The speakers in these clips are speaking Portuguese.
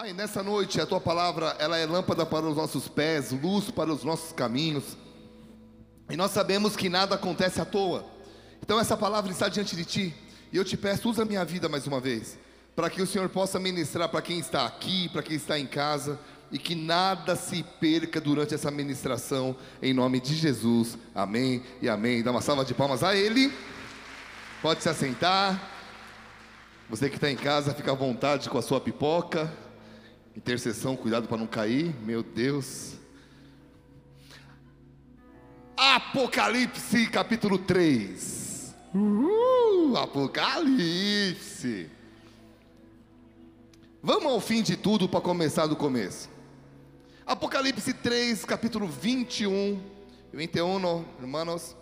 Pai, nessa noite a tua palavra, ela é lâmpada para os nossos pés, luz para os nossos caminhos. E nós sabemos que nada acontece à toa. Então essa palavra está diante de ti, e eu te peço, usa minha vida mais uma vez, para que o Senhor possa ministrar para quem está aqui, para quem está em casa, e que nada se perca durante essa ministração, em nome de Jesus. Amém e amém. Dá uma salva de palmas a Ele. Pode se assentar. Você que está em casa, fica à vontade com a sua pipoca. Intercessão, cuidado para não cair. Meu Deus. Apocalipse capítulo 3. Uhul, Apocalipse. Vamos ao fim de tudo para começar do começo. Apocalipse 3, capítulo 21, 21, hermanos.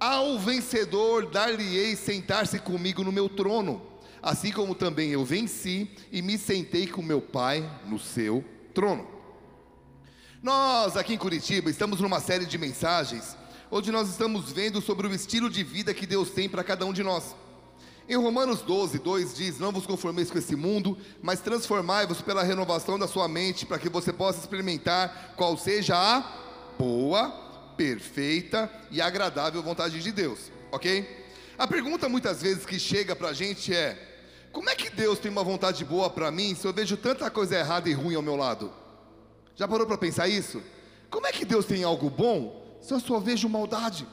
Ao vencedor dar-lhe-ei sentar-se comigo no meu trono, assim como também eu venci e me sentei com meu Pai no seu trono. Nós aqui em Curitiba estamos numa série de mensagens onde nós estamos vendo sobre o estilo de vida que Deus tem para cada um de nós. Em Romanos 12, 2 diz: Não vos conformeis com esse mundo, mas transformai-vos pela renovação da sua mente, para que você possa experimentar qual seja a boa, perfeita e agradável vontade de Deus, ok? A pergunta muitas vezes que chega para a gente é: Como é que Deus tem uma vontade boa para mim se eu vejo tanta coisa errada e ruim ao meu lado? Já parou para pensar isso? Como é que Deus tem algo bom se eu só vejo maldade?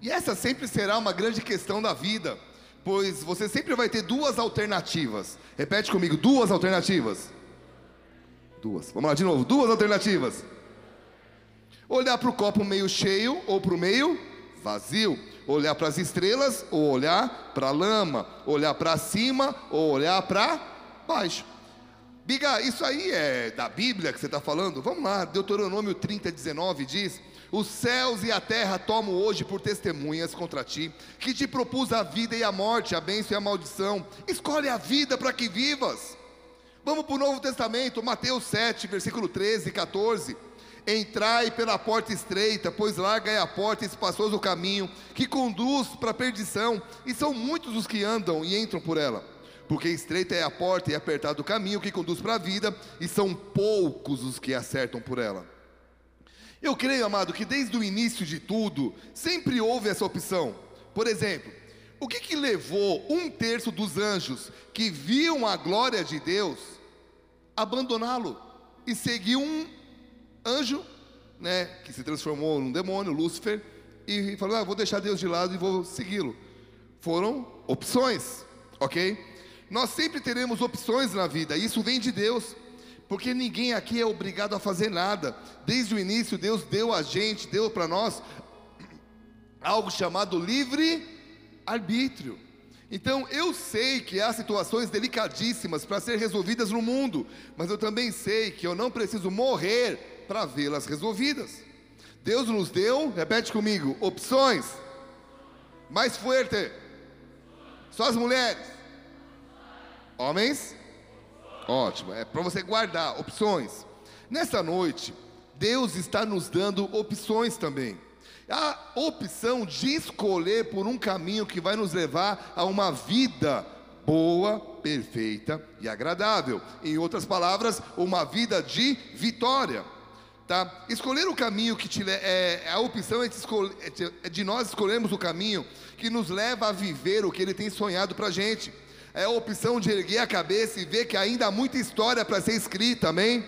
E essa sempre será uma grande questão da vida pois você sempre vai ter duas alternativas. Repete comigo: duas alternativas. Duas. Vamos lá de novo: duas alternativas. Olhar para o copo meio cheio ou para o meio vazio. Olhar para as estrelas ou olhar para a lama. Olhar para cima ou olhar para baixo. Biga, isso aí é da Bíblia que você está falando? Vamos lá, Deuteronômio 30, 19 diz os céus e a terra tomam hoje por testemunhas contra ti, que te propus a vida e a morte, a bênção e a maldição. Escolhe a vida para que vivas. Vamos para o Novo Testamento, Mateus 7, versículo 13 e 14. Entrai pela porta estreita, pois larga é a porta e espaçoso o caminho, que conduz para a perdição, e são muitos os que andam e entram por ela. Porque estreita é a porta e apertado o caminho que conduz para a vida, e são poucos os que acertam por ela. Eu creio, amado, que desde o início de tudo, sempre houve essa opção. Por exemplo, o que, que levou um terço dos anjos que viam a glória de Deus a abandoná-lo e seguir um anjo, né, que se transformou num demônio, Lúcifer, e falou: ah, vou deixar Deus de lado e vou segui-lo. Foram opções, ok? Nós sempre teremos opções na vida, isso vem de Deus porque ninguém aqui é obrigado a fazer nada. Desde o início, Deus deu a gente, deu para nós algo chamado livre arbítrio. Então eu sei que há situações delicadíssimas para ser resolvidas no mundo, mas eu também sei que eu não preciso morrer para vê-las resolvidas. Deus nos deu, repete comigo, opções. Mais forte. Só as mulheres. Homens Ótimo, é para você guardar opções. Nessa noite, Deus está nos dando opções também. A opção de escolher por um caminho que vai nos levar a uma vida boa, perfeita e agradável. Em outras palavras, uma vida de vitória. Tá? Escolher o caminho que te é, a opção é de, escolher, é de nós escolhermos o caminho que nos leva a viver o que Ele tem sonhado para gente é a opção de erguer a cabeça e ver que ainda há muita história para ser escrita, amém?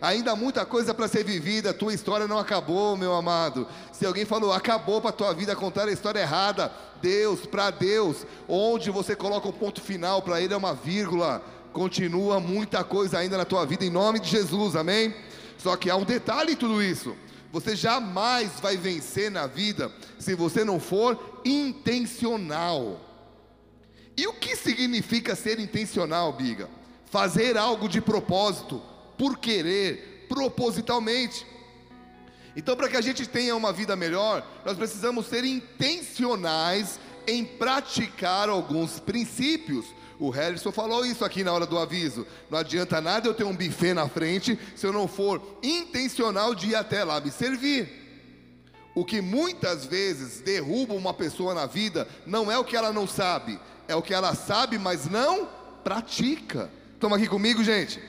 Ainda há muita coisa para ser vivida, tua história não acabou, meu amado. Se alguém falou, acabou para tua vida, contar a história errada, Deus, para Deus, onde você coloca o um ponto final, para Ele é uma vírgula, continua muita coisa ainda na tua vida, em nome de Jesus, amém? Só que há um detalhe em tudo isso. Você jamais vai vencer na vida se você não for intencional. E o que significa ser intencional, Biga? Fazer algo de propósito, por querer, propositalmente. Então, para que a gente tenha uma vida melhor, nós precisamos ser intencionais em praticar alguns princípios. O Harrison falou isso aqui na hora do aviso. Não adianta nada eu ter um buffet na frente se eu não for intencional de ir até lá me servir. O que muitas vezes derruba uma pessoa na vida não é o que ela não sabe, é o que ela sabe, mas não pratica. Estão aqui comigo, gente?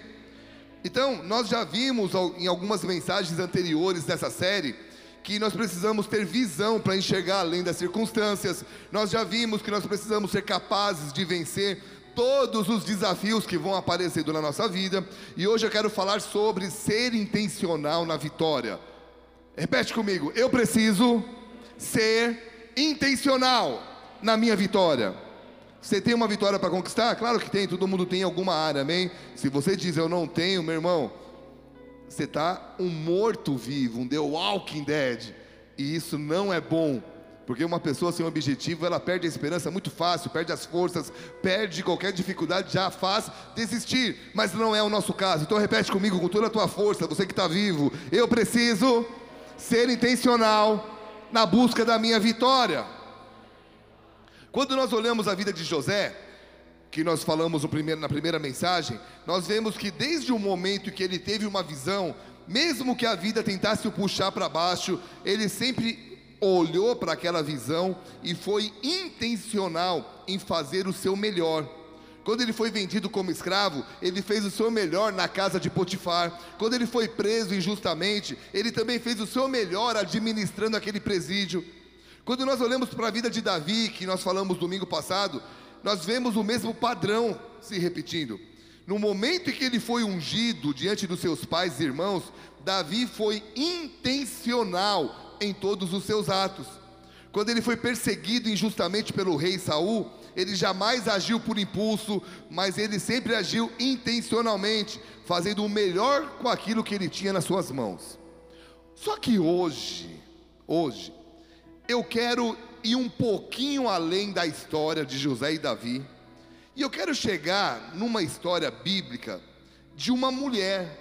Então, nós já vimos em algumas mensagens anteriores dessa série que nós precisamos ter visão para enxergar além das circunstâncias. Nós já vimos que nós precisamos ser capazes de vencer todos os desafios que vão aparecendo na nossa vida. E hoje eu quero falar sobre ser intencional na vitória. Repete comigo: eu preciso ser intencional na minha vitória. Você tem uma vitória para conquistar? Claro que tem, todo mundo tem em alguma área, amém? Se você diz eu não tenho, meu irmão, você está um morto-vivo, um The Walking Dead, e isso não é bom, porque uma pessoa sem objetivo, ela perde a esperança muito fácil, perde as forças, perde qualquer dificuldade, já faz desistir, mas não é o nosso caso. Então repete comigo com toda a tua força, você que está vivo, eu preciso ser intencional na busca da minha vitória. Quando nós olhamos a vida de José, que nós falamos primeiro, na primeira mensagem, nós vemos que desde o momento que ele teve uma visão, mesmo que a vida tentasse o puxar para baixo, ele sempre olhou para aquela visão e foi intencional em fazer o seu melhor. Quando ele foi vendido como escravo, ele fez o seu melhor na casa de Potifar. Quando ele foi preso injustamente, ele também fez o seu melhor administrando aquele presídio. Quando nós olhamos para a vida de Davi, que nós falamos domingo passado, nós vemos o mesmo padrão se repetindo. No momento em que ele foi ungido diante dos seus pais e irmãos, Davi foi intencional em todos os seus atos. Quando ele foi perseguido injustamente pelo rei Saul, ele jamais agiu por impulso, mas ele sempre agiu intencionalmente, fazendo o melhor com aquilo que ele tinha nas suas mãos. Só que hoje, hoje, eu quero ir um pouquinho além da história de José e Davi, e eu quero chegar numa história bíblica de uma mulher,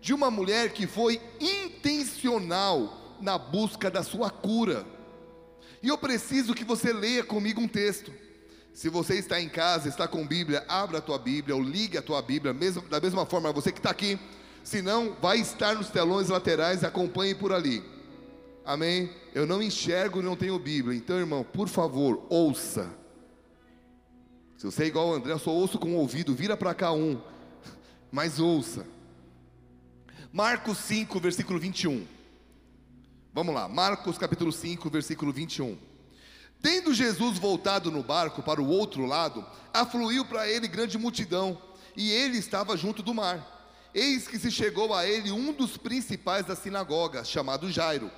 de uma mulher que foi intencional na busca da sua cura. E eu preciso que você leia comigo um texto. Se você está em casa, está com Bíblia, abra a tua Bíblia ou ligue a tua Bíblia, mesmo, da mesma forma, você que está aqui. Se não, vai estar nos telões laterais, acompanhe por ali. Amém? Eu não enxergo e não tenho Bíblia. Então, irmão, por favor, ouça. Se você é igual o André, eu só ouço com o ouvido, vira para cá um. Mas ouça. Marcos 5, versículo 21. Vamos lá, Marcos capítulo 5, versículo 21. Tendo Jesus voltado no barco para o outro lado, afluiu para ele grande multidão, e ele estava junto do mar. Eis que se chegou a ele um dos principais da sinagoga, chamado Jairo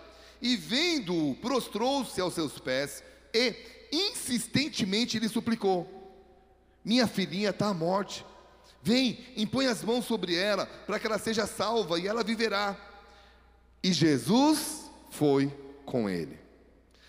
e vendo-o, prostrou-se aos seus pés e insistentemente lhe suplicou: Minha filhinha está à morte. Vem, impõe as mãos sobre ela, para que ela seja salva e ela viverá. E Jesus foi com ele.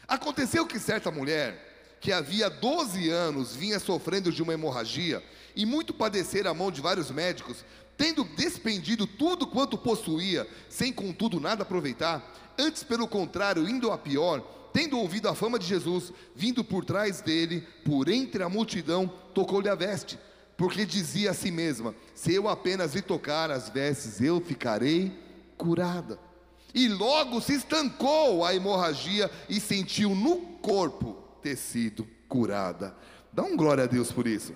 Aconteceu que certa mulher, que havia 12 anos vinha sofrendo de uma hemorragia e muito padecer a mão de vários médicos, tendo despendido tudo quanto possuía, sem contudo nada aproveitar, Antes, pelo contrário, indo a pior, tendo ouvido a fama de Jesus, vindo por trás dele, por entre a multidão, tocou-lhe a veste, porque dizia a si mesma: Se eu apenas lhe tocar as vestes, eu ficarei curada. E logo se estancou a hemorragia e sentiu no corpo ter sido curada. Dá um glória a Deus por isso.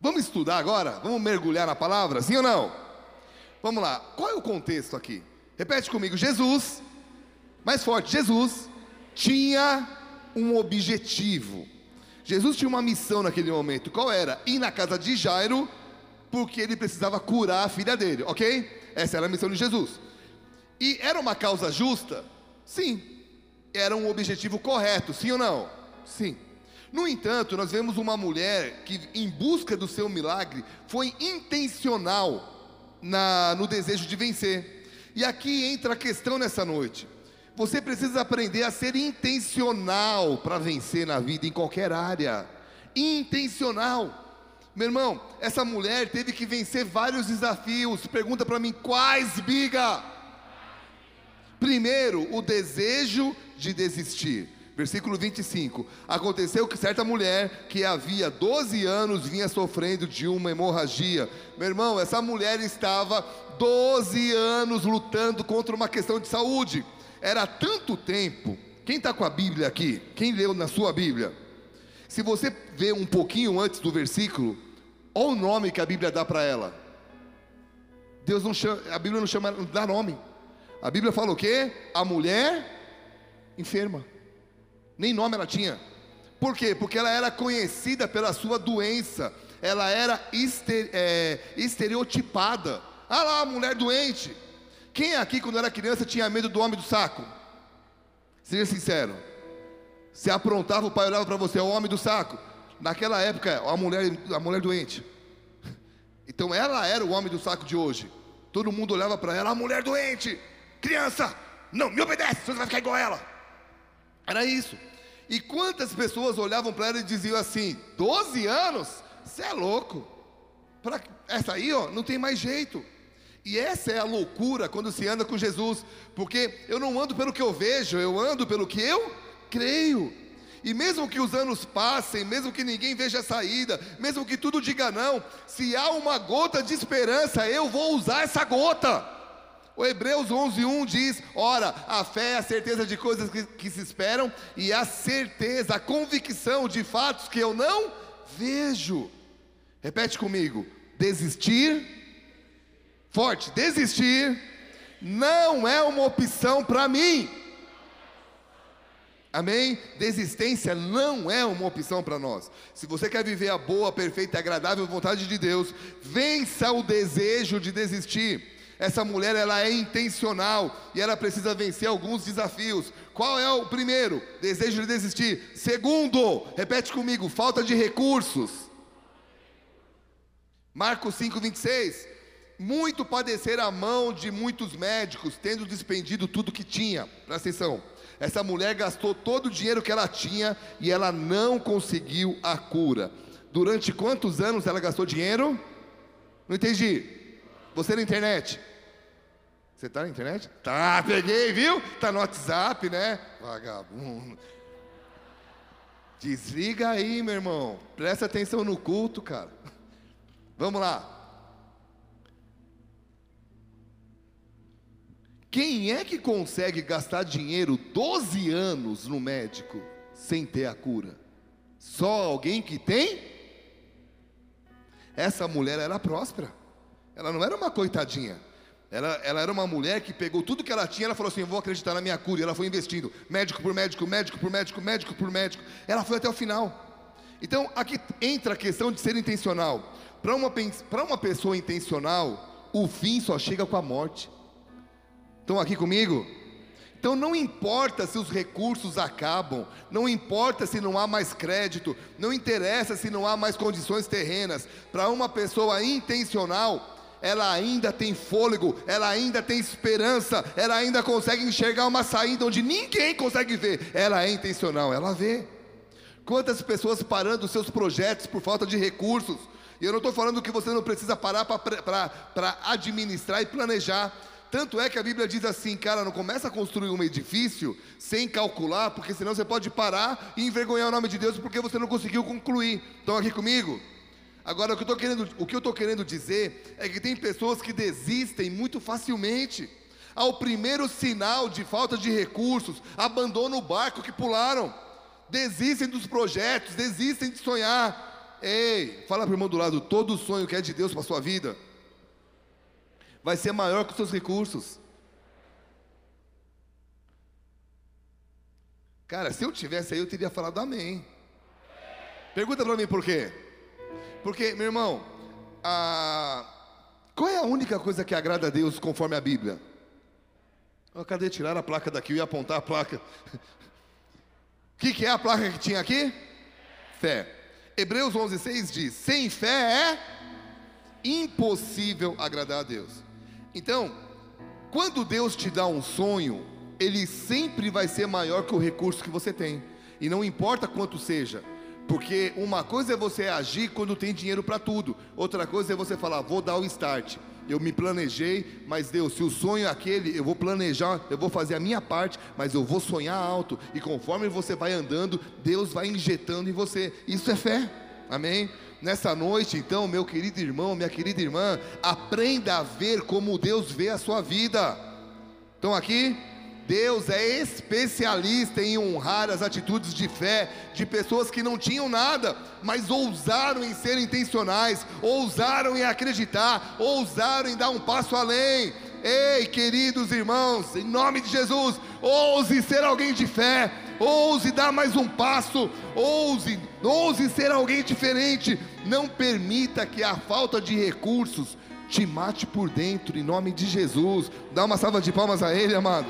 Vamos estudar agora? Vamos mergulhar na palavra? Sim ou não? Vamos lá. Qual é o contexto aqui? Repete comigo: Jesus, mais forte, Jesus tinha um objetivo. Jesus tinha uma missão naquele momento. Qual era? Ir na casa de Jairo, porque ele precisava curar a filha dele, ok? Essa era a missão de Jesus. E era uma causa justa? Sim. Era um objetivo correto, sim ou não? Sim. No entanto, nós vemos uma mulher que, em busca do seu milagre, foi intencional na, no desejo de vencer. E aqui entra a questão nessa noite. Você precisa aprender a ser intencional para vencer na vida, em qualquer área. Intencional. Meu irmão, essa mulher teve que vencer vários desafios. Pergunta para mim, quais, biga? Primeiro, o desejo de desistir. Versículo 25: Aconteceu que certa mulher que havia 12 anos vinha sofrendo de uma hemorragia. Meu irmão, essa mulher estava 12 anos lutando contra uma questão de saúde. Era tanto tempo. Quem está com a Bíblia aqui? Quem leu na sua Bíblia? Se você vê um pouquinho antes do versículo, Olha o nome que a Bíblia dá para ela. Deus não chama, a Bíblia não chama, não dá nome. A Bíblia fala o quê? A mulher enferma. Nem nome ela tinha. Por quê? Porque ela era conhecida pela sua doença. Ela era é, estereotipada. Ah lá, a mulher doente. Quem aqui, quando era criança, tinha medo do homem do saco? Seja sincero. Se aprontava, o pai olhava para você, é o homem do saco. Naquela época, a mulher, a mulher doente. Então ela era o homem do saco de hoje. Todo mundo olhava para ela, a mulher doente, criança, não me obedece, você vai ficar igual a ela. Era isso. E quantas pessoas olhavam para ela e diziam assim: 12 anos? Você é louco. Pra, essa aí, ó, não tem mais jeito. E essa é a loucura quando se anda com Jesus, porque eu não ando pelo que eu vejo, eu ando pelo que eu creio. E mesmo que os anos passem, mesmo que ninguém veja a saída, mesmo que tudo diga não, se há uma gota de esperança, eu vou usar essa gota. O Hebreus 11:1 diz: Ora, a fé é a certeza de coisas que, que se esperam e a certeza, a convicção de fatos que eu não vejo. Repete comigo: desistir, forte, desistir não é uma opção para mim. Amém? Desistência não é uma opção para nós. Se você quer viver a boa, perfeita e agradável vontade de Deus, vença o desejo de desistir. Essa mulher ela é intencional e ela precisa vencer alguns desafios. Qual é o primeiro? Desejo de desistir. Segundo, repete comigo, falta de recursos. Marcos 5:26. Muito padecer a mão de muitos médicos, tendo despendido tudo que tinha. Presta atenção essa mulher gastou todo o dinheiro que ela tinha e ela não conseguiu a cura. Durante quantos anos ela gastou dinheiro? Não entendi. Você na internet? Você está na internet? Tá, peguei, viu? Tá no WhatsApp, né? Vagabundo. Desliga aí, meu irmão. Presta atenção no culto, cara. Vamos lá. Quem é que consegue gastar dinheiro 12 anos no médico sem ter a cura? Só alguém que tem? Essa mulher era próspera. Ela não era uma coitadinha. Ela, ela, era uma mulher que pegou tudo que ela tinha, ela falou assim: Eu vou acreditar na minha cura. E ela foi investindo, médico por médico, médico por médico, médico por médico. Ela foi até o final. Então, aqui entra a questão de ser intencional. Para uma, uma pessoa intencional, o fim só chega com a morte. Estão aqui comigo? Então não importa se os recursos acabam, não importa se não há mais crédito, não interessa se não há mais condições terrenas. Para uma pessoa intencional, ela ainda tem fôlego, ela ainda tem esperança, ela ainda consegue enxergar uma saída onde ninguém consegue ver. Ela é intencional, ela vê. Quantas pessoas parando seus projetos por falta de recursos? E eu não estou falando que você não precisa parar para administrar e planejar. Tanto é que a Bíblia diz assim, cara, não começa a construir um edifício sem calcular, porque senão você pode parar e envergonhar o nome de Deus porque você não conseguiu concluir. Estão aqui comigo? Agora, o que, eu querendo, estou querendo dizer é que tem pessoas que desistem muito facilmente. Ao primeiro sinal de falta de recursos, abandonam o barco que pularam, desistem dos projetos, desistem de sonhar. Ei, fala para o irmão do lado, todo sonho que é de Deus para a sua vida vai ser maior que os seus recursos. Cara, se eu tivesse aí, eu teria falado amém. Pergunta para mim por quê? Porque, meu irmão, a... qual é a única coisa que agrada a Deus conforme a Bíblia? Oh, cadê tirar a placa daqui? Eu ia apontar a placa. O que, que é a placa que tinha aqui? Fé. Hebreus 11,6 diz: sem fé é impossível agradar a Deus. Então, quando Deus te dá um sonho, ele sempre vai ser maior que o recurso que você tem. E não importa quanto seja. Porque uma coisa é você agir quando tem dinheiro para tudo, outra coisa é você falar, vou dar o start. Eu me planejei, mas Deus, se o sonho é aquele, eu vou planejar, eu vou fazer a minha parte, mas eu vou sonhar alto. E conforme você vai andando, Deus vai injetando em você. Isso é fé. Amém? Nessa noite, então, meu querido irmão, minha querida irmã, aprenda a ver como Deus vê a sua vida. Estão aqui? Deus é especialista em honrar as atitudes de fé de pessoas que não tinham nada, mas ousaram em ser intencionais, ousaram em acreditar, ousaram em dar um passo além. Ei, queridos irmãos, em nome de Jesus, ouse ser alguém de fé, ouse dar mais um passo, ouse, ouse ser alguém diferente. Não permita que a falta de recursos te mate por dentro, em nome de Jesus. Dá uma salva de palmas a Ele, amado.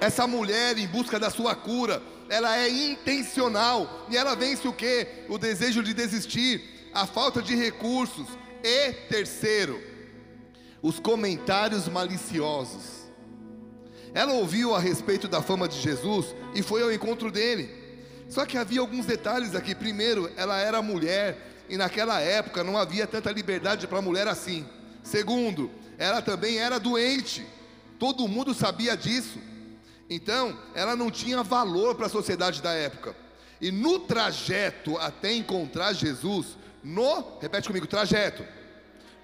Essa mulher em busca da sua cura, ela é intencional e ela vence o que? O desejo de desistir, a falta de recursos e terceiro, os comentários maliciosos. Ela ouviu a respeito da fama de Jesus e foi ao encontro dele. Só que havia alguns detalhes aqui. Primeiro, ela era mulher e naquela época não havia tanta liberdade para mulher assim. Segundo, ela também era doente. Todo mundo sabia disso. Então, ela não tinha valor para a sociedade da época. E no trajeto até encontrar Jesus, no, repete comigo, trajeto.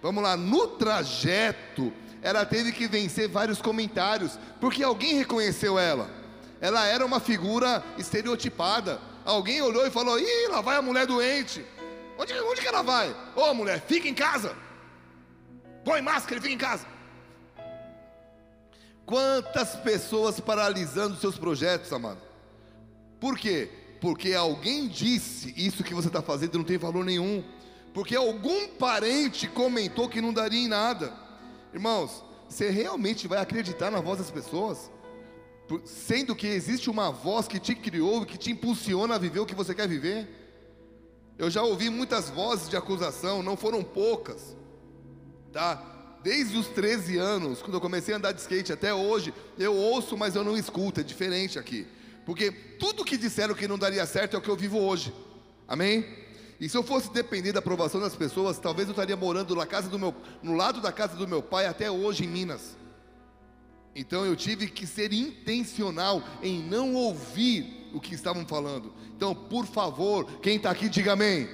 Vamos lá, no trajeto, ela teve que vencer vários comentários, porque alguém reconheceu ela. Ela era uma figura estereotipada. Alguém olhou e falou: Ih, lá vai a mulher doente. Onde, onde que ela vai? Ô oh, mulher, fica em casa. Põe máscara e fica em casa. Quantas pessoas paralisando seus projetos, amado? Por quê? Porque alguém disse isso que você está fazendo não tem valor nenhum. Porque algum parente comentou que não daria em nada. Irmãos, você realmente vai acreditar na voz das pessoas? Sendo que existe uma voz que te criou e que te impulsiona a viver o que você quer viver? Eu já ouvi muitas vozes de acusação, não foram poucas, tá? desde os 13 anos, quando eu comecei a andar de skate até hoje, eu ouço, mas eu não escuto, é diferente aqui. Porque tudo que disseram que não daria certo é o que eu vivo hoje. Amém? E se eu fosse depender da aprovação das pessoas, talvez eu estaria morando na casa do meu, no lado da casa do meu pai até hoje em Minas. Então eu tive que ser intencional em não ouvir o que estavam falando. Então, por favor, quem está aqui, diga amém.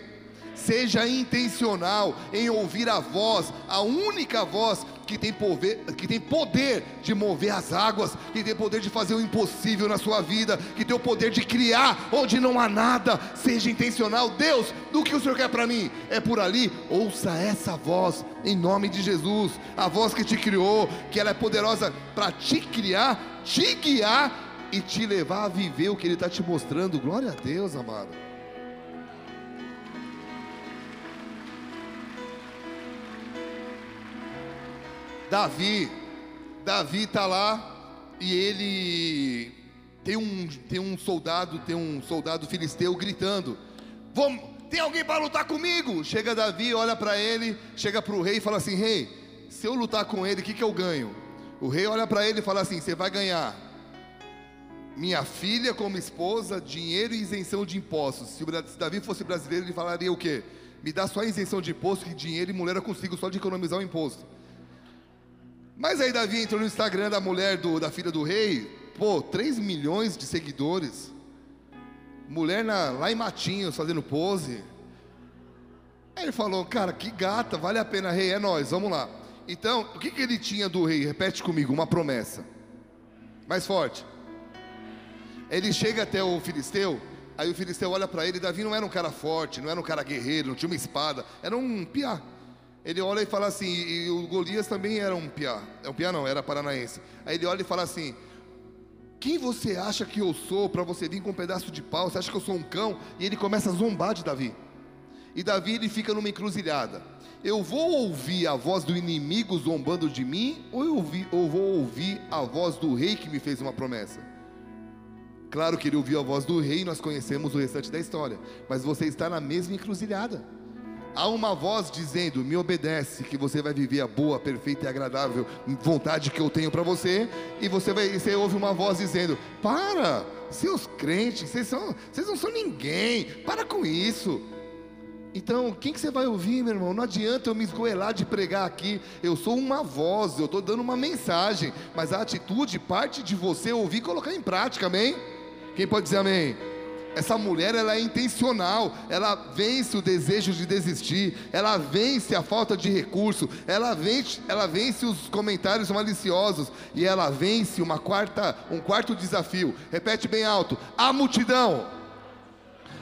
Seja intencional em ouvir a voz, a única voz que tem, poder, que tem poder de mover as águas, que tem poder de fazer o impossível na sua vida, que tem o poder de criar onde não há nada. Seja intencional, Deus, do que o Senhor quer para mim? É por ali. Ouça essa voz em nome de Jesus, a voz que te criou, que ela é poderosa para te criar, te guiar e te levar a viver o que Ele está te mostrando. Glória a Deus, amado. Davi, Davi está lá e ele tem um, tem um soldado, tem um soldado filisteu gritando: tem alguém para lutar comigo? Chega Davi, olha para ele, chega para o rei e fala assim: Rei, se eu lutar com ele, o que, que eu ganho? O rei olha para ele e fala assim: Você vai ganhar minha filha como esposa, dinheiro e isenção de impostos. Se, se Davi fosse brasileiro, ele falaria o quê? Me dá só isenção de imposto, que dinheiro e mulher eu consigo só de economizar o imposto. Mas aí Davi entrou no Instagram da mulher do, da filha do rei, pô, 3 milhões de seguidores. Mulher na, lá em Matinhos fazendo pose. Aí ele falou, cara, que gata, vale a pena, rei, é nós, vamos lá. Então, o que, que ele tinha do rei? Repete comigo, uma promessa. Mais forte. Ele chega até o filisteu, aí o filisteu olha para ele, Davi não era um cara forte, não era um cara guerreiro, não tinha uma espada, era um piá ele olha e fala assim, e o Golias também era um piá, é um piá não, era paranaense. Aí ele olha e fala assim: Quem você acha que eu sou para você vir com um pedaço de pau? Você acha que eu sou um cão? E ele começa a zombar de Davi. E Davi ele fica numa encruzilhada. Eu vou ouvir a voz do inimigo zombando de mim, ou eu, ouvi, ou vou ouvir a voz do rei que me fez uma promessa? Claro que ele ouviu a voz do rei, nós conhecemos o restante da história, mas você está na mesma encruzilhada há uma voz dizendo: Me obedece, que você vai viver a boa, perfeita e agradável vontade que eu tenho para você. E você, vai, você ouve uma voz dizendo: Para, seus crentes, vocês, são, vocês não são ninguém, para com isso. Então, quem que você vai ouvir, meu irmão? Não adianta eu me esgoelar de pregar aqui. Eu sou uma voz, eu estou dando uma mensagem, mas a atitude parte de você ouvir e colocar em prática, amém? Quem pode dizer amém? Essa mulher ela é intencional, ela vence o desejo de desistir, ela vence a falta de recurso, ela vence, ela vence os comentários maliciosos e ela vence uma quarta, um quarto desafio. Repete bem alto: a multidão.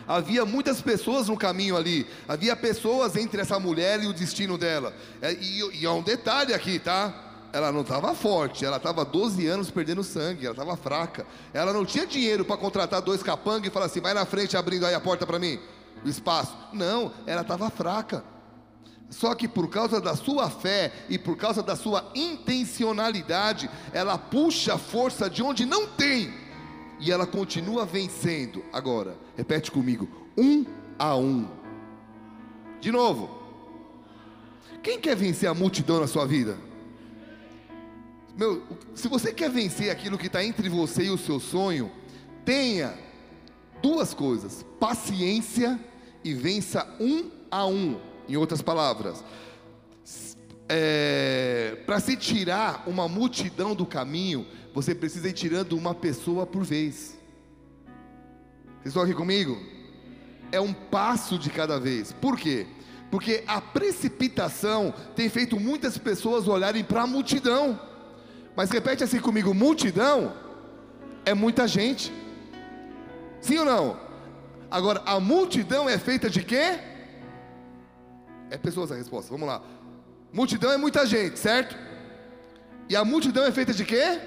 Havia muitas pessoas no caminho ali, havia pessoas entre essa mulher e o destino dela. É, e, e há um detalhe aqui, tá? Ela não estava forte, ela estava 12 anos perdendo sangue, ela estava fraca. Ela não tinha dinheiro para contratar dois capangas e falar assim: vai na frente abrindo aí a porta para mim, o espaço. Não, ela estava fraca. Só que por causa da sua fé e por causa da sua intencionalidade, ela puxa a força de onde não tem e ela continua vencendo. Agora, repete comigo: um a um. De novo. Quem quer vencer a multidão na sua vida? Meu, se você quer vencer aquilo que está entre você e o seu sonho, tenha duas coisas: paciência e vença um a um. Em outras palavras, é, para se tirar uma multidão do caminho, você precisa ir tirando uma pessoa por vez. Vocês estão aqui comigo? É um passo de cada vez. Por quê? Porque a precipitação tem feito muitas pessoas olharem para a multidão. Mas repete assim comigo: multidão é muita gente. Sim ou não? Agora, a multidão é feita de quê? É pessoas a resposta, vamos lá. Multidão é muita gente, certo? E a multidão é feita de quê?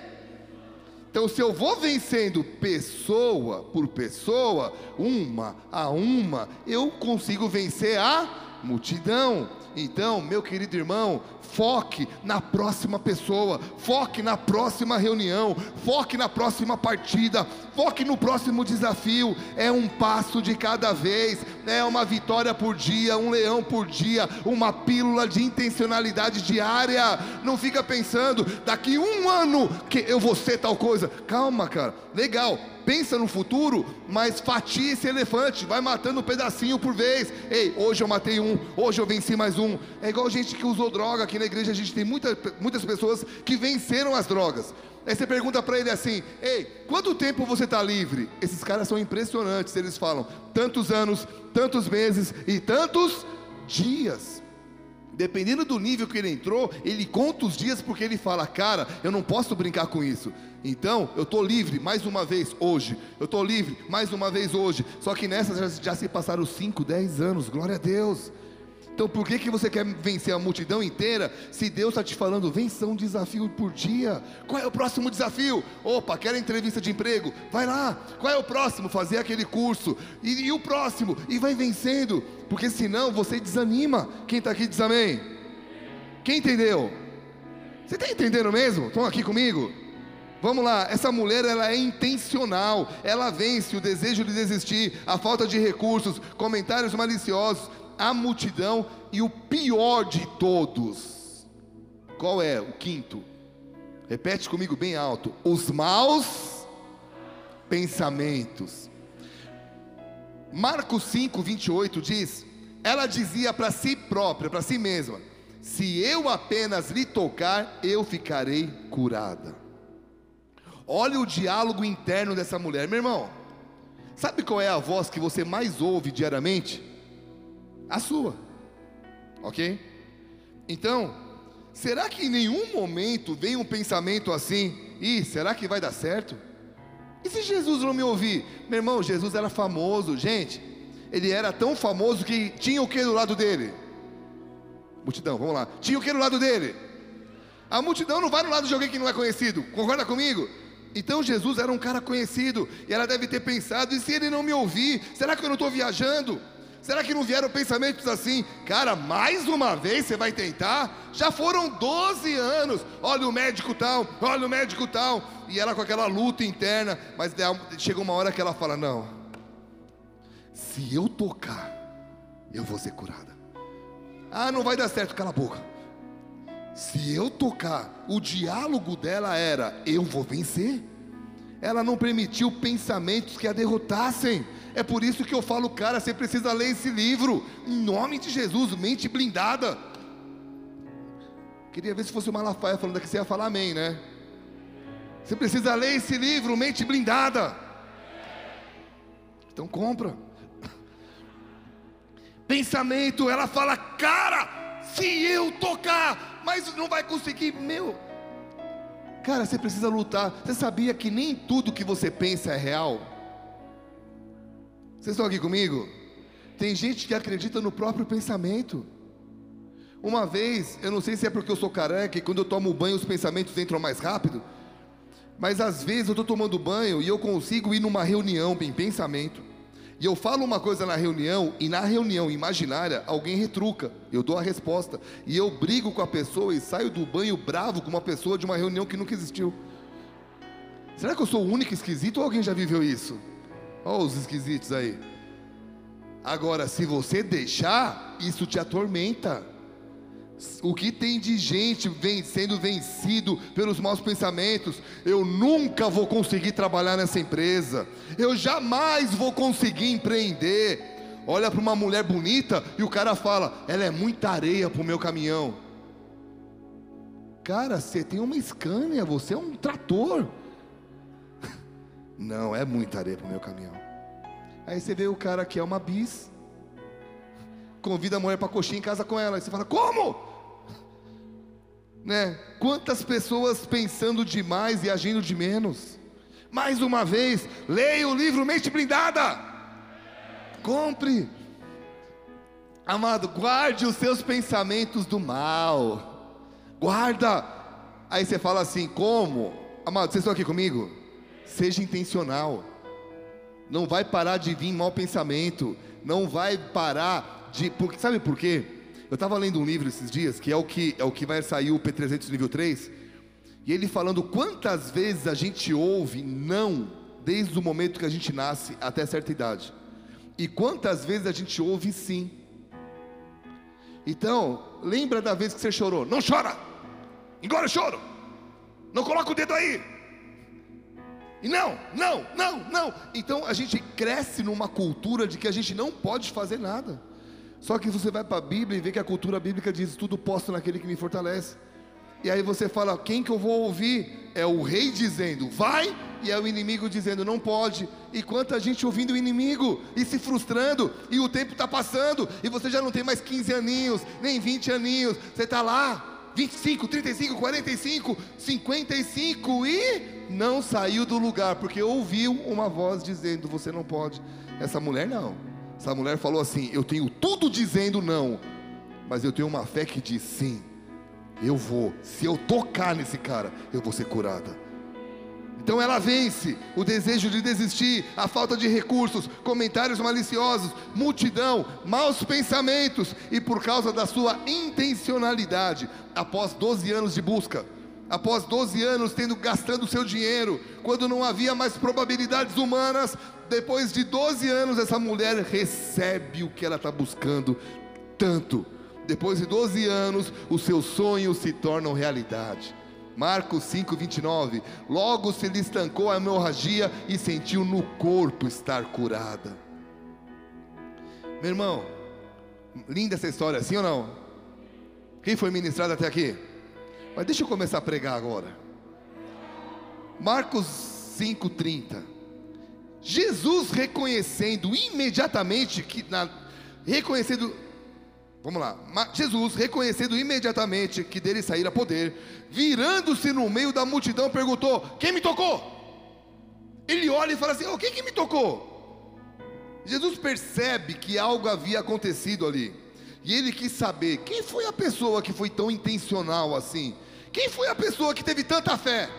Então, se eu vou vencendo pessoa por pessoa, uma a uma, eu consigo vencer a multidão. Então, meu querido irmão, foque na próxima pessoa, foque na próxima reunião, foque na próxima partida, foque no próximo desafio. É um passo de cada vez, é uma vitória por dia, um leão por dia, uma pílula de intencionalidade diária. Não fica pensando, daqui um ano que eu vou ser tal coisa. Calma, cara, legal pensa no futuro, mas fatia esse elefante, vai matando um pedacinho por vez. Ei, hoje eu matei um, hoje eu venci mais um. É igual gente que usou droga aqui na igreja, a gente tem muita, muitas pessoas que venceram as drogas. Aí você pergunta para ele assim: Ei, quanto tempo você está livre? Esses caras são impressionantes, eles falam tantos anos, tantos meses e tantos dias. Dependendo do nível que ele entrou, ele conta os dias porque ele fala: Cara, eu não posso brincar com isso. Então, eu estou livre mais uma vez hoje. Eu estou livre mais uma vez hoje. Só que nessa já, já se passaram 5, 10 anos. Glória a Deus. Então por que, que você quer vencer a multidão inteira se Deus está te falando, vença um desafio por dia? Qual é o próximo desafio? Opa, quer entrevista de emprego? Vai lá. Qual é o próximo? Fazer aquele curso. E, e o próximo? E vai vencendo. Porque senão você desanima. Quem está aqui diz amém. Quem entendeu? Você está entendendo mesmo? Estão aqui comigo? Vamos lá, essa mulher ela é intencional, ela vence o desejo de desistir, a falta de recursos, comentários maliciosos, a multidão e o pior de todos. Qual é o quinto? Repete comigo bem alto: os maus pensamentos. Marcos 5, 28 diz: Ela dizia para si própria, para si mesma: Se eu apenas lhe tocar, eu ficarei curada. Olha o diálogo interno dessa mulher, meu irmão. Sabe qual é a voz que você mais ouve diariamente? A sua. Ok? Então, será que em nenhum momento vem um pensamento assim? Ih, será que vai dar certo? E se Jesus não me ouvir? Meu irmão, Jesus era famoso, gente. Ele era tão famoso que tinha o que do lado dele? Multidão, vamos lá. Tinha o que do lado dele? A multidão não vai no lado de alguém que não é conhecido. Concorda comigo? Então Jesus era um cara conhecido e ela deve ter pensado: e se ele não me ouvir? Será que eu não estou viajando? Será que não vieram pensamentos assim? Cara, mais uma vez você vai tentar? Já foram 12 anos. Olha o médico tal, olha o médico tal. E ela com aquela luta interna. Mas chega uma hora que ela fala: Não, se eu tocar, eu vou ser curada. Ah, não vai dar certo, cala a boca. Se eu tocar, o diálogo dela era: Eu vou vencer. Ela não permitiu pensamentos que a derrotassem. É por isso que eu falo, cara, você precisa ler esse livro, em nome de Jesus, mente blindada. Queria ver se fosse o Malafaia falando aqui, você ia falar amém, né? Você precisa ler esse livro, mente blindada. Então compra. Pensamento, ela fala, cara, se eu tocar, mas não vai conseguir, meu. Cara, você precisa lutar. Você sabia que nem tudo que você pensa é real? Vocês estão aqui comigo? Tem gente que acredita no próprio pensamento. Uma vez, eu não sei se é porque eu sou careca e quando eu tomo banho os pensamentos entram mais rápido, mas às vezes eu estou tomando banho e eu consigo ir numa reunião em pensamento. E eu falo uma coisa na reunião, e na reunião imaginária, alguém retruca, eu dou a resposta, e eu brigo com a pessoa e saio do banho bravo com uma pessoa de uma reunião que nunca existiu. Será que eu sou o único esquisito ou alguém já viveu isso? Olha os esquisitos aí. Agora, se você deixar, isso te atormenta. O que tem de gente sendo vencido pelos maus pensamentos? Eu nunca vou conseguir trabalhar nessa empresa. Eu jamais vou conseguir empreender. Olha para uma mulher bonita e o cara fala: ela é muita areia para o meu caminhão. Cara, você tem uma Scania, você é um trator. Não, é muita areia para o meu caminhão. Aí você vê o cara que é uma bis, convida a mulher para coxinha em casa com ela. Aí você fala: como? né? Quantas pessoas pensando demais e agindo de menos? Mais uma vez, leia o livro Mente Blindada. Compre. Amado, guarde os seus pensamentos do mal. Guarda. Aí você fala assim: como? Amado, vocês estão aqui comigo? Seja intencional. Não vai parar de vir mau pensamento. Não vai parar de. Porque, sabe por quê? Eu estava lendo um livro esses dias, que é o que, é o que vai sair o P300 nível 3, e ele falando quantas vezes a gente ouve não, desde o momento que a gente nasce até certa idade, e quantas vezes a gente ouve sim. Então, lembra da vez que você chorou? Não chora! Engole o choro! Não coloca o dedo aí! E não, não, não, não. Então a gente cresce numa cultura de que a gente não pode fazer nada. Só que você vai para a Bíblia e vê que a cultura bíblica diz: tudo posso naquele que me fortalece. E aí você fala: quem que eu vou ouvir? É o rei dizendo, vai, e é o inimigo dizendo, não pode. E quanta gente ouvindo o inimigo e se frustrando, e o tempo está passando, e você já não tem mais 15 aninhos, nem 20 aninhos, você está lá, 25, 35, 45, 55 e não saiu do lugar, porque ouviu uma voz dizendo: você não pode. Essa mulher não. Essa mulher falou assim: Eu tenho tudo dizendo não, mas eu tenho uma fé que diz sim. Eu vou, se eu tocar nesse cara, eu vou ser curada. Então ela vence o desejo de desistir, a falta de recursos, comentários maliciosos, multidão, maus pensamentos e por causa da sua intencionalidade, após 12 anos de busca, após 12 anos tendo gastando seu dinheiro, quando não havia mais probabilidades humanas, depois de 12 anos, essa mulher recebe o que ela está buscando tanto. Depois de 12 anos, os seus sonhos se tornam realidade. Marcos 5, 29. Logo se lhe estancou a hemorragia e sentiu no corpo estar curada. Meu irmão, linda essa história, sim ou não? Quem foi ministrado até aqui? Mas deixa eu começar a pregar agora. Marcos 5,30. Jesus reconhecendo imediatamente que na, reconhecendo Vamos lá. Jesus, reconhecendo imediatamente que dele saíra poder, virando-se no meio da multidão, perguntou: Quem me tocou? Ele olha e fala assim: oh, Quem que me tocou? Jesus percebe que algo havia acontecido ali. E ele quis saber: Quem foi a pessoa que foi tão intencional assim? Quem foi a pessoa que teve tanta fé?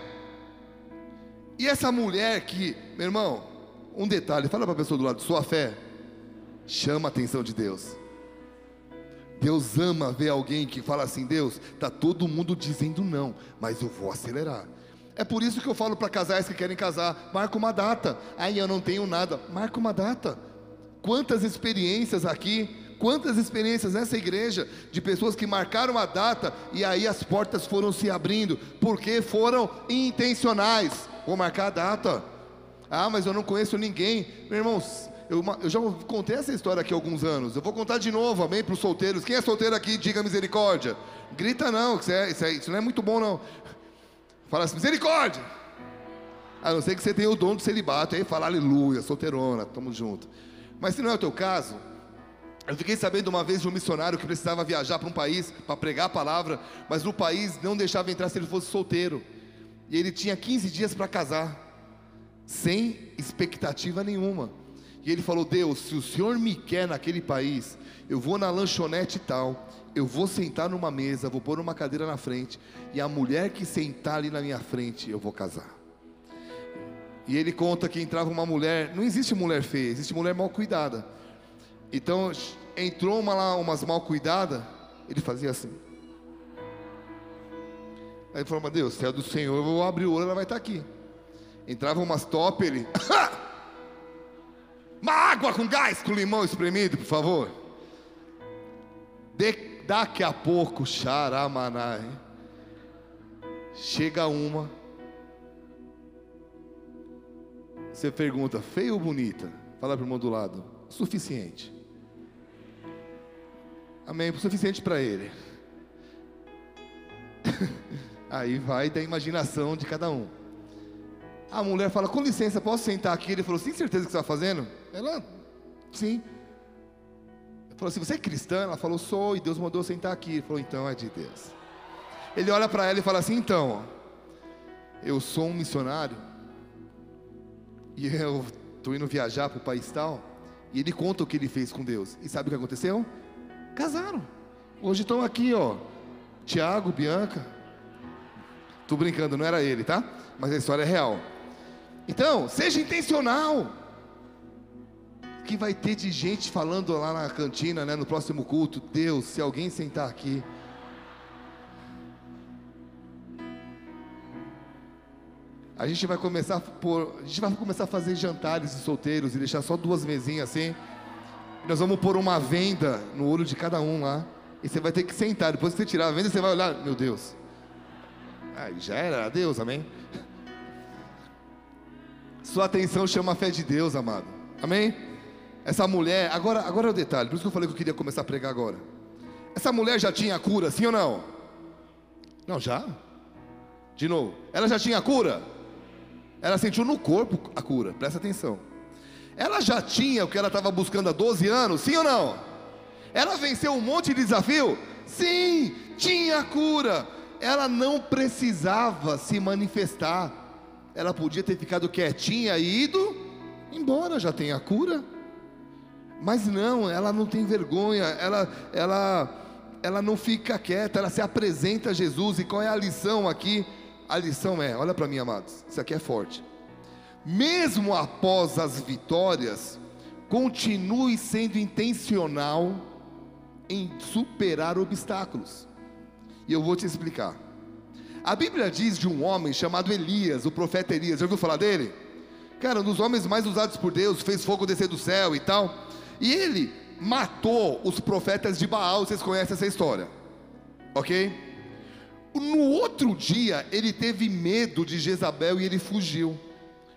E essa mulher que, meu irmão, um detalhe, fala para a pessoa do lado, sua fé chama a atenção de Deus. Deus ama ver alguém que fala assim: Deus, tá todo mundo dizendo não, mas eu vou acelerar. É por isso que eu falo para casais que querem casar: marca uma data. Aí eu não tenho nada, marca uma data. Quantas experiências aqui, quantas experiências nessa igreja de pessoas que marcaram a data e aí as portas foram se abrindo, porque foram intencionais. Vou marcar a data. Ah, mas eu não conheço ninguém. Meu irmão, eu, eu, já contei essa história aqui há alguns anos. Eu vou contar de novo, amém, para os solteiros. Quem é solteiro aqui, diga misericórdia. Grita não, isso, é, isso, é, isso não é muito bom não. Fala assim, misericórdia. A não ser que você tenha o dom do celibato, aí fala aleluia, solteirona, tamo junto. Mas se não é o teu caso, eu fiquei sabendo uma vez de um missionário que precisava viajar para um país para pregar a palavra, mas no país não deixava entrar se ele fosse solteiro. E ele tinha 15 dias para casar, sem expectativa nenhuma. E ele falou: Deus, se o Senhor me quer naquele país, eu vou na lanchonete tal, eu vou sentar numa mesa, vou pôr uma cadeira na frente, e a mulher que sentar ali na minha frente, eu vou casar. E ele conta que entrava uma mulher, não existe mulher feia, existe mulher mal cuidada. Então entrou uma lá, umas mal cuidadas, ele fazia assim. Aí ele falou, mas Deus, se é do Senhor, eu vou abrir o olho, ela vai estar aqui. Entrava umas top, ele. Uma água com gás, com limão espremido, por favor. De, daqui a pouco, xaramaná, hein? Chega uma. Você pergunta, feio ou bonita? Fala para o irmão do lado. Suficiente. Amém. Suficiente para ele. Aí vai da imaginação de cada um. A mulher fala: Com licença, posso sentar aqui? Ele falou: Sim, certeza que você está fazendo? Ela, sim. Ele falou assim: Você é cristã? Ela falou: Sou, e Deus mandou sentar aqui. Ele falou: Então é de Deus. Ele olha para ela e fala assim: Então, eu sou um missionário, e eu estou indo viajar para o país tal, e ele conta o que ele fez com Deus. E sabe o que aconteceu? Casaram. Hoje estão aqui, ó. Tiago, Bianca. Tô brincando, não era ele, tá? Mas a história é real. Então, seja intencional. Que vai ter de gente falando lá na cantina, né, no próximo culto, Deus, se alguém sentar aqui, A gente vai começar por, a gente vai começar a fazer jantares de solteiros e deixar só duas mesinhas assim. Nós vamos pôr uma venda no olho de cada um lá. E você vai ter que sentar. Depois que você tirar a venda, você vai olhar, meu Deus. Ah, já era, Deus, amém. Sua atenção chama a fé de Deus, amado. Amém? Essa mulher, agora, agora é o detalhe, por isso que eu falei que eu queria começar a pregar agora. Essa mulher já tinha cura, sim ou não? Não, já? De novo. Ela já tinha cura? Ela sentiu no corpo a cura, presta atenção. Ela já tinha o que ela estava buscando há 12 anos, sim ou não? Ela venceu um monte de desafio? Sim, tinha cura. Ela não precisava se manifestar ela podia ter ficado quietinha e ido embora, já tem a cura. Mas não, ela não tem vergonha, ela, ela, ela não fica quieta, ela se apresenta a Jesus. E qual é a lição aqui? A lição é: olha para mim, amados, isso aqui é forte. Mesmo após as vitórias, continue sendo intencional em superar obstáculos. E eu vou te explicar. A Bíblia diz de um homem chamado Elias, o profeta Elias. Já ouviu falar dele? Cara, um dos homens mais usados por Deus, fez fogo descer do céu e tal. E ele matou os profetas de Baal. Vocês conhecem essa história? Ok? No outro dia, ele teve medo de Jezabel e ele fugiu.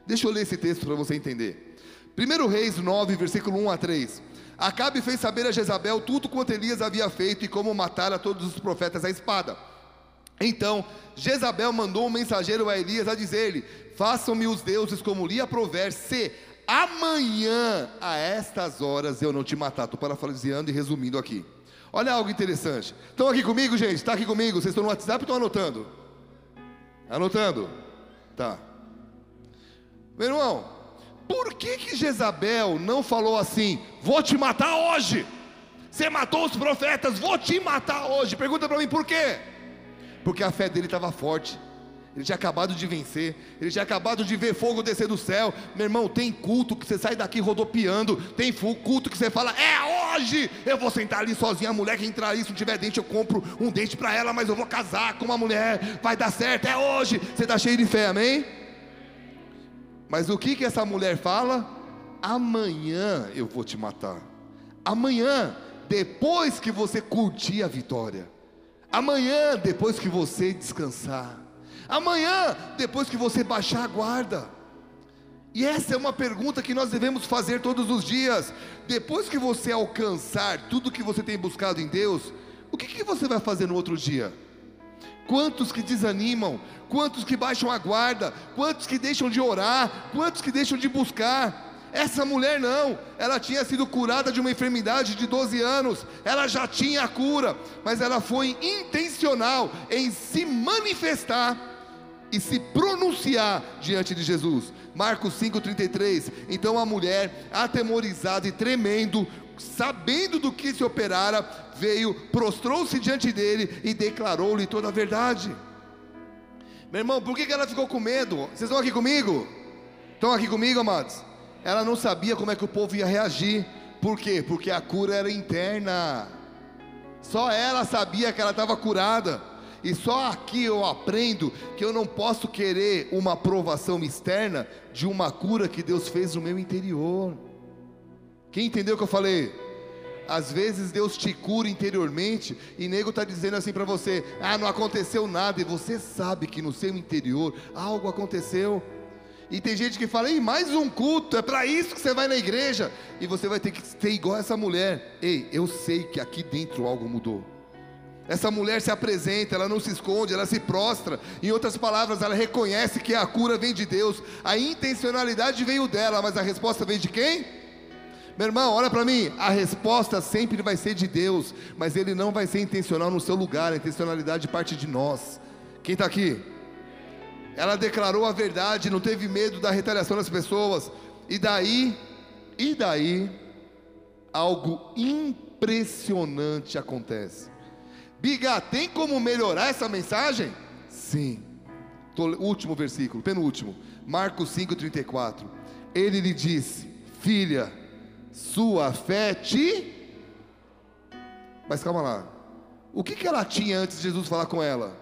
Deixa eu ler esse texto para você entender. 1 Reis 9, versículo 1 a 3. Acabe fez saber a Jezabel tudo quanto Elias havia feito e como matara todos os profetas à espada. Então Jezabel mandou um mensageiro a Elias a dizer-lhe: Façam-me os deuses como lhe aprover, se amanhã a estas horas eu não te matar. Estou parafraseando e resumindo aqui. Olha algo interessante. Estão aqui comigo, gente? Está aqui comigo? Vocês estão no WhatsApp ou estão anotando? Anotando? Tá. Meu irmão, por que que Jezabel não falou assim: Vou te matar hoje? Você matou os profetas, vou te matar hoje. Pergunta para mim por quê? Porque a fé dele estava forte. Ele tinha acabado de vencer, ele tinha acabado de ver fogo descer do céu. Meu irmão, tem culto que você sai daqui rodopiando, tem culto que você fala, é hoje, eu vou sentar ali sozinho. A mulher que entrar ali, se não tiver dente, eu compro um dente para ela, mas eu vou casar com uma mulher, vai dar certo, é hoje. Você está cheio de fé, amém? Mas o que que essa mulher fala? Amanhã eu vou te matar. Amanhã, depois que você curtir a vitória. Amanhã, depois que você descansar. Amanhã, depois que você baixar a guarda. E essa é uma pergunta que nós devemos fazer todos os dias. Depois que você alcançar tudo que você tem buscado em Deus, o que, que você vai fazer no outro dia? Quantos que desanimam, quantos que baixam a guarda, quantos que deixam de orar, quantos que deixam de buscar. Essa mulher não, ela tinha sido curada de uma enfermidade de 12 anos, ela já tinha a cura, mas ela foi intencional em se manifestar e se pronunciar diante de Jesus. Marcos 5,33. Então a mulher, atemorizada e tremendo, sabendo do que se operara, veio, prostrou-se diante dele e declarou-lhe toda a verdade. Meu irmão, por que ela ficou com medo? Vocês estão aqui comigo? Estão aqui comigo, amados? Ela não sabia como é que o povo ia reagir. Por quê? Porque a cura era interna. Só ela sabia que ela estava curada. E só aqui eu aprendo que eu não posso querer uma aprovação externa de uma cura que Deus fez no meu interior. Quem entendeu o que eu falei? Às vezes Deus te cura interiormente e nego está dizendo assim para você: ah, não aconteceu nada, e você sabe que no seu interior algo aconteceu. E tem gente que fala, Ei, mais um culto, é para isso que você vai na igreja. E você vai ter que ser igual essa mulher. Ei, eu sei que aqui dentro algo mudou. Essa mulher se apresenta, ela não se esconde, ela se prostra. Em outras palavras, ela reconhece que a cura vem de Deus. A intencionalidade veio dela, mas a resposta vem de quem? Meu irmão, olha para mim, a resposta sempre vai ser de Deus, mas ele não vai ser intencional no seu lugar, a intencionalidade parte de nós. Quem está aqui? Ela declarou a verdade, não teve medo da retaliação das pessoas. E daí, e daí, algo impressionante acontece. Biga, tem como melhorar essa mensagem? Sim. Último versículo, penúltimo. Marcos 5,34. Ele lhe disse: Filha, sua fé te. Mas calma lá. O que, que ela tinha antes de Jesus falar com ela?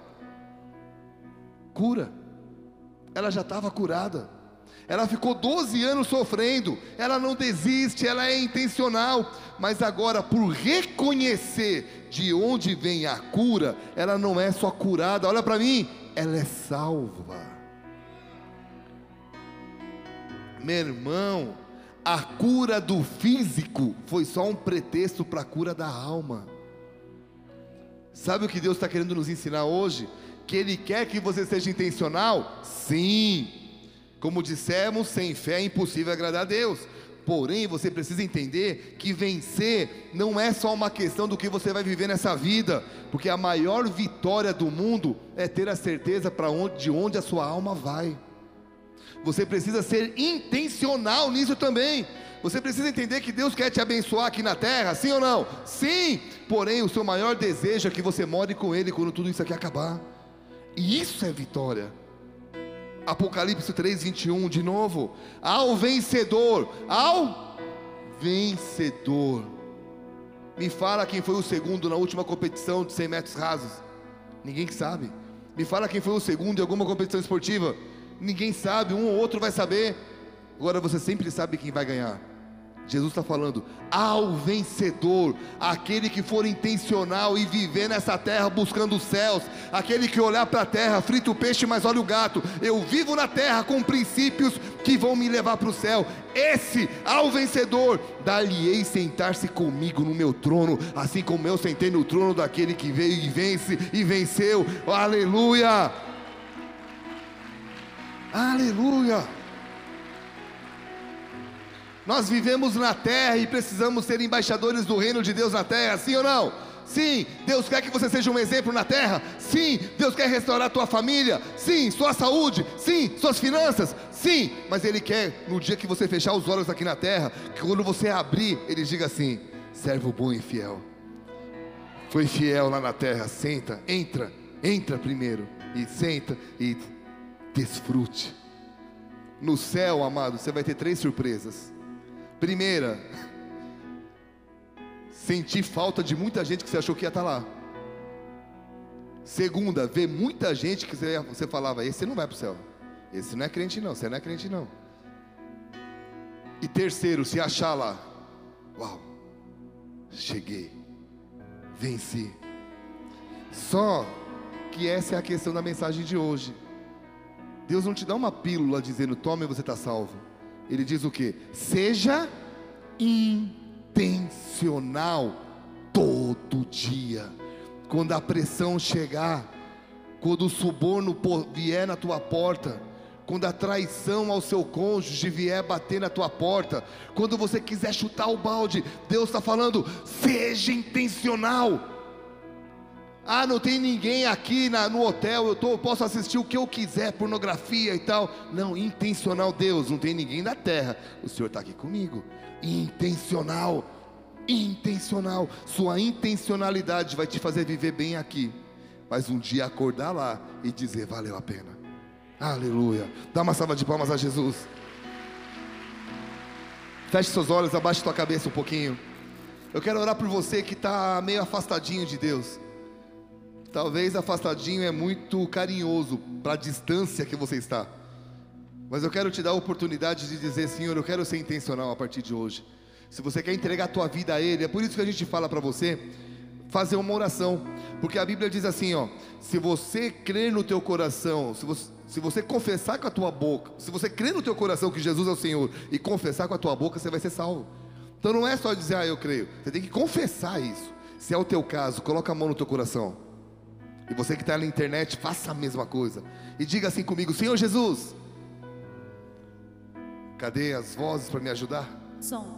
Cura ela já estava curada. Ela ficou 12 anos sofrendo, ela não desiste, ela é intencional, mas agora, por reconhecer de onde vem a cura, ela não é só curada, olha para mim, ela é salva. Meu irmão, a cura do físico foi só um pretexto para a cura da alma. Sabe o que Deus está querendo nos ensinar hoje? Que Ele quer que você seja intencional? Sim. Como dissemos, sem fé é impossível agradar a Deus. Porém, você precisa entender que vencer não é só uma questão do que você vai viver nessa vida, porque a maior vitória do mundo é ter a certeza para onde, de onde a sua alma vai. Você precisa ser intencional nisso também. Você precisa entender que Deus quer te abençoar aqui na terra, sim ou não? Sim. Porém, o seu maior desejo é que você more com Ele quando tudo isso aqui acabar. E isso é vitória. Apocalipse 3, 21, de novo. Ao vencedor, ao vencedor. Me fala quem foi o segundo na última competição de 100 metros rasos. Ninguém sabe. Me fala quem foi o segundo em alguma competição esportiva. Ninguém sabe, um ou outro vai saber. Agora você sempre sabe quem vai ganhar. Jesus está falando ao vencedor, aquele que for intencional e viver nessa terra buscando os céus, aquele que olhar para a terra, frita o peixe, mas olha o gato. Eu vivo na terra com princípios que vão me levar para o céu. Esse, ao vencedor, dar-lhe-ei sentar-se comigo no meu trono, assim como eu sentei no trono daquele que veio e vence e venceu. Aleluia! Aleluia! Nós vivemos na terra e precisamos ser embaixadores do reino de Deus na terra, sim ou não? Sim, Deus quer que você seja um exemplo na terra. Sim, Deus quer restaurar a tua família. Sim, sua saúde. Sim, suas finanças. Sim, mas Ele quer, no dia que você fechar os olhos aqui na terra, que quando você abrir, Ele diga assim: servo bom e fiel. Foi fiel lá na terra. Senta, entra, entra primeiro. E senta e desfrute. No céu, amado, você vai ter três surpresas. Primeira, sentir falta de muita gente que você achou que ia estar lá. Segunda, ver muita gente que você, você falava, esse não vai para o céu. Esse não é crente não, você não é crente não. E terceiro, se achar lá, uau, cheguei, venci. Só que essa é a questão da mensagem de hoje. Deus não te dá uma pílula dizendo, tome você está salvo. Ele diz o que? Seja intencional todo dia. Quando a pressão chegar, quando o suborno vier na tua porta, quando a traição ao seu cônjuge vier bater na tua porta, quando você quiser chutar o balde, Deus está falando, seja intencional. Ah, não tem ninguém aqui na, no hotel, eu, tô, eu posso assistir o que eu quiser, pornografia e tal. Não, intencional, Deus, não tem ninguém na terra, o Senhor está aqui comigo. Intencional, intencional, sua intencionalidade vai te fazer viver bem aqui, mas um dia acordar lá e dizer: valeu a pena. Aleluia. Dá uma salva de palmas a Jesus. Feche seus olhos, abaixe sua cabeça um pouquinho. Eu quero orar por você que está meio afastadinho de Deus. Talvez afastadinho é muito carinhoso para a distância que você está. Mas eu quero te dar a oportunidade de dizer, Senhor, eu quero ser intencional a partir de hoje. Se você quer entregar a tua vida a Ele, é por isso que a gente fala para você fazer uma oração, porque a Bíblia diz assim, ó, se você crer no teu coração, se você, se você confessar com a tua boca, se você crer no teu coração que Jesus é o Senhor e confessar com a tua boca, você vai ser salvo. Então não é só dizer, ah, eu creio. Você tem que confessar isso. Se é o teu caso, coloca a mão no teu coração. E você que está na internet, faça a mesma coisa. E diga assim comigo: Senhor Jesus. Cadê as vozes para me ajudar? Som.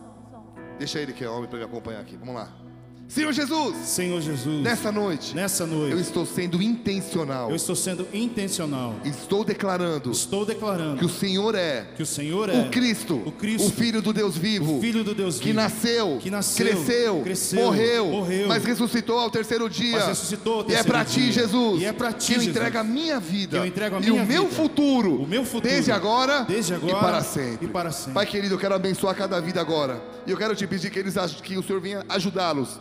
Deixa ele que é homem para me acompanhar aqui. Vamos lá. Senhor Jesus, Senhor Jesus, nessa noite, nessa noite, eu estou sendo intencional. Eu estou sendo intencional. Estou declarando. Estou declarando que o Senhor é. Que o Senhor é o Cristo. O Cristo. O Filho do Deus vivo. O Filho do Deus vivo. Que nasceu. Que nasceu. Cresceu. Cresceu morreu. Morreu. Mas ressuscitou ao terceiro dia. Ressuscitou ao terceiro e é para ti, Jesus. E é para ti, que eu entrego a minha vida. Eu entrego a e minha o meu vida. futuro. O meu futuro. Desde agora. Desde agora. E para sempre. E para sempre. Pai querido, eu quero abençoar cada vida agora. E eu quero te pedir que eles que o Senhor venha ajudá-los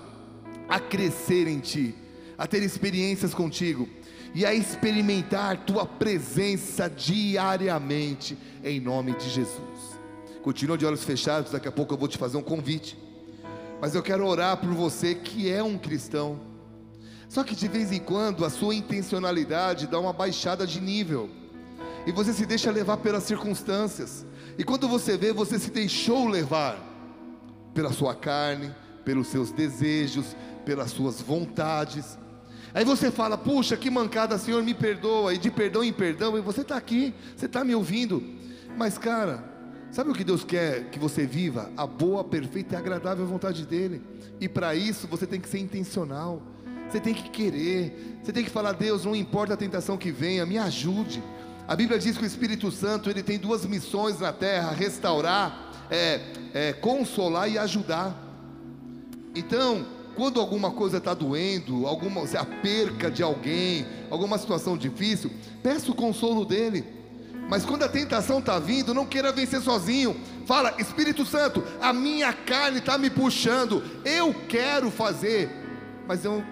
a crescer em Ti, a ter experiências contigo e a experimentar Tua presença diariamente, em nome de Jesus. Continua de olhos fechados, daqui a pouco eu vou te fazer um convite, mas eu quero orar por você que é um cristão, só que de vez em quando a sua intencionalidade dá uma baixada de nível, e você se deixa levar pelas circunstâncias, e quando você vê, você se deixou levar pela sua carne, pelos seus desejos, pelas suas vontades. Aí você fala, puxa, que mancada, Senhor, me perdoa, e de perdão em perdão, e você está aqui, você está me ouvindo. Mas, cara, sabe o que Deus quer que você viva? A boa, perfeita e agradável vontade dEle. E para isso você tem que ser intencional, você tem que querer, você tem que falar, Deus, não importa a tentação que venha, me ajude. A Bíblia diz que o Espírito Santo ele tem duas missões na terra: restaurar, é, é, consolar e ajudar. Então, quando alguma coisa está doendo, alguma a perca de alguém, alguma situação difícil, peça o consolo dele. Mas quando a tentação está vindo, não queira vencer sozinho. Fala, Espírito Santo, a minha carne está me puxando. Eu quero fazer, mas eu,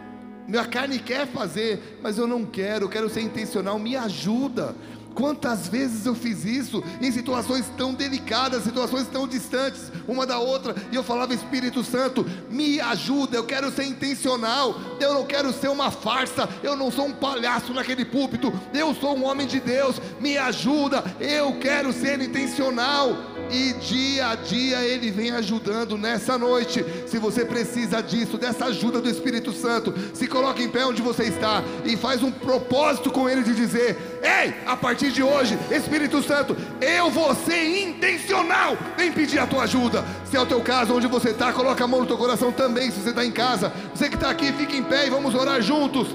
minha carne quer fazer, mas eu não quero. Eu quero ser intencional. Me ajuda. Quantas vezes eu fiz isso em situações tão delicadas, situações tão distantes uma da outra, e eu falava, Espírito Santo, me ajuda, eu quero ser intencional, eu não quero ser uma farsa, eu não sou um palhaço naquele púlpito, eu sou um homem de Deus, me ajuda, eu quero ser intencional e dia a dia Ele vem ajudando nessa noite. Se você precisa disso, dessa ajuda do Espírito Santo, se coloque em pé onde você está e faz um propósito com Ele de dizer: Ei, a partir de hoje, Espírito Santo, eu vou ser intencional em pedir a tua ajuda. Se é o teu caso, onde você está, coloca a mão no teu coração também. Se você está em casa, você que está aqui, fique em pé e vamos orar juntos.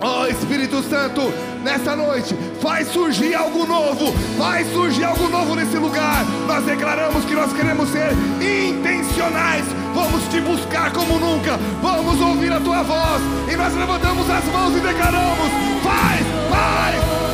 Ó oh, Espírito Santo, nessa noite, faz surgir algo novo, faz surgir algo novo nesse lugar. Nós declaramos que nós queremos ser intencionais, vamos te buscar como nunca, vamos ouvir a tua voz, e nós levantamos as mãos e declaramos: faz, faz.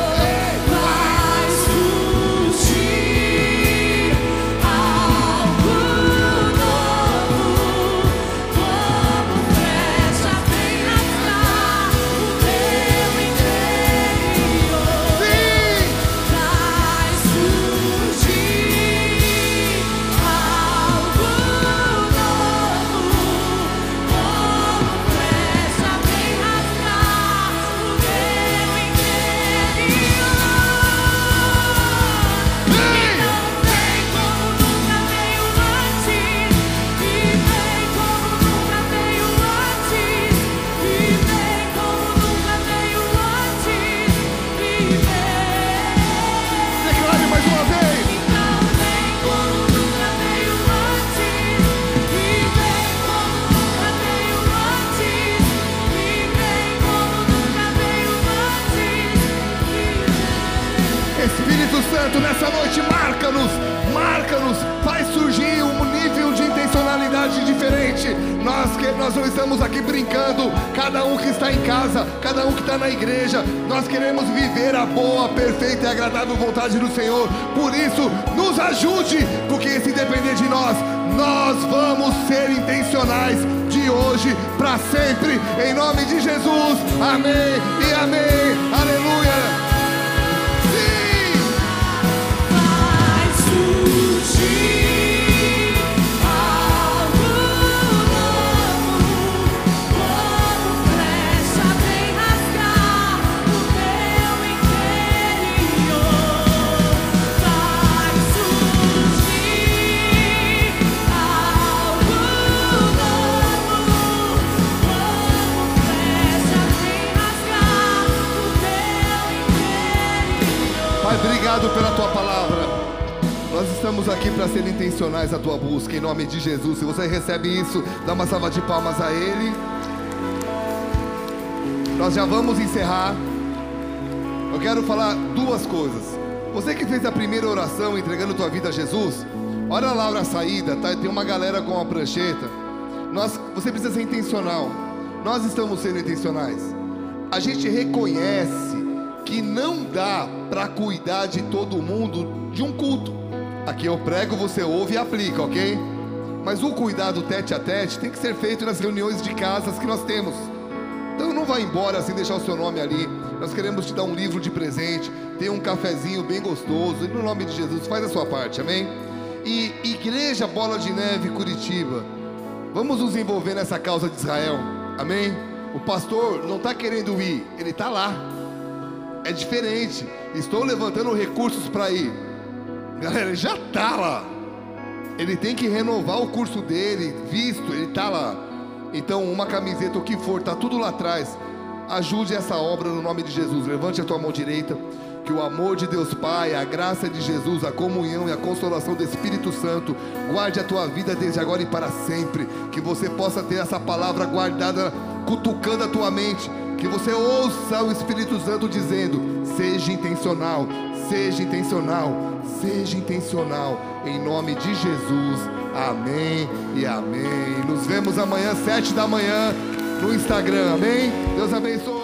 Que está em casa, cada um que está na igreja, nós queremos viver a boa, perfeita e agradável vontade do Senhor. Por isso, nos ajude, porque se depender de nós, nós vamos ser intencionais de hoje para sempre. Em nome de Jesus. Amém e amém. Aleluia. Sim. Vai surgir obrigado pela tua palavra. Nós estamos aqui para ser intencionais na tua busca, em nome de Jesus. Se você recebe isso, dá uma salva de palmas a Ele. Nós já vamos encerrar. Eu quero falar duas coisas. Você que fez a primeira oração entregando tua vida a Jesus, olha lá na saída, tá? Tem uma galera com uma prancheta. Nós, você precisa ser intencional. Nós estamos sendo intencionais. A gente reconhece que não dá para cuidar de todo mundo de um culto. Aqui eu prego, você ouve e aplica, ok? Mas o cuidado tete a tete tem que ser feito nas reuniões de casas que nós temos. Então não vá embora sem deixar o seu nome ali. Nós queremos te dar um livro de presente, tem um cafezinho bem gostoso. E no nome de Jesus, faz a sua parte, amém? E Igreja Bola de Neve Curitiba, vamos nos envolver nessa causa de Israel, amém? O pastor não está querendo ir, ele está lá. É diferente. Estou levantando recursos para ir. Galera, ele já está lá. Ele tem que renovar o curso dele, visto, ele está lá. Então, uma camiseta, o que for, tá tudo lá atrás. Ajude essa obra no nome de Jesus. Levante a tua mão direita. Que o amor de Deus Pai, a graça de Jesus, a comunhão e a consolação do Espírito Santo guarde a tua vida desde agora e para sempre. Que você possa ter essa palavra guardada, cutucando a tua mente. Que você ouça o Espírito Santo dizendo: seja intencional, seja intencional, seja intencional. Em nome de Jesus. Amém e amém. Nos vemos amanhã, sete da manhã, no Instagram. Amém? Deus abençoe.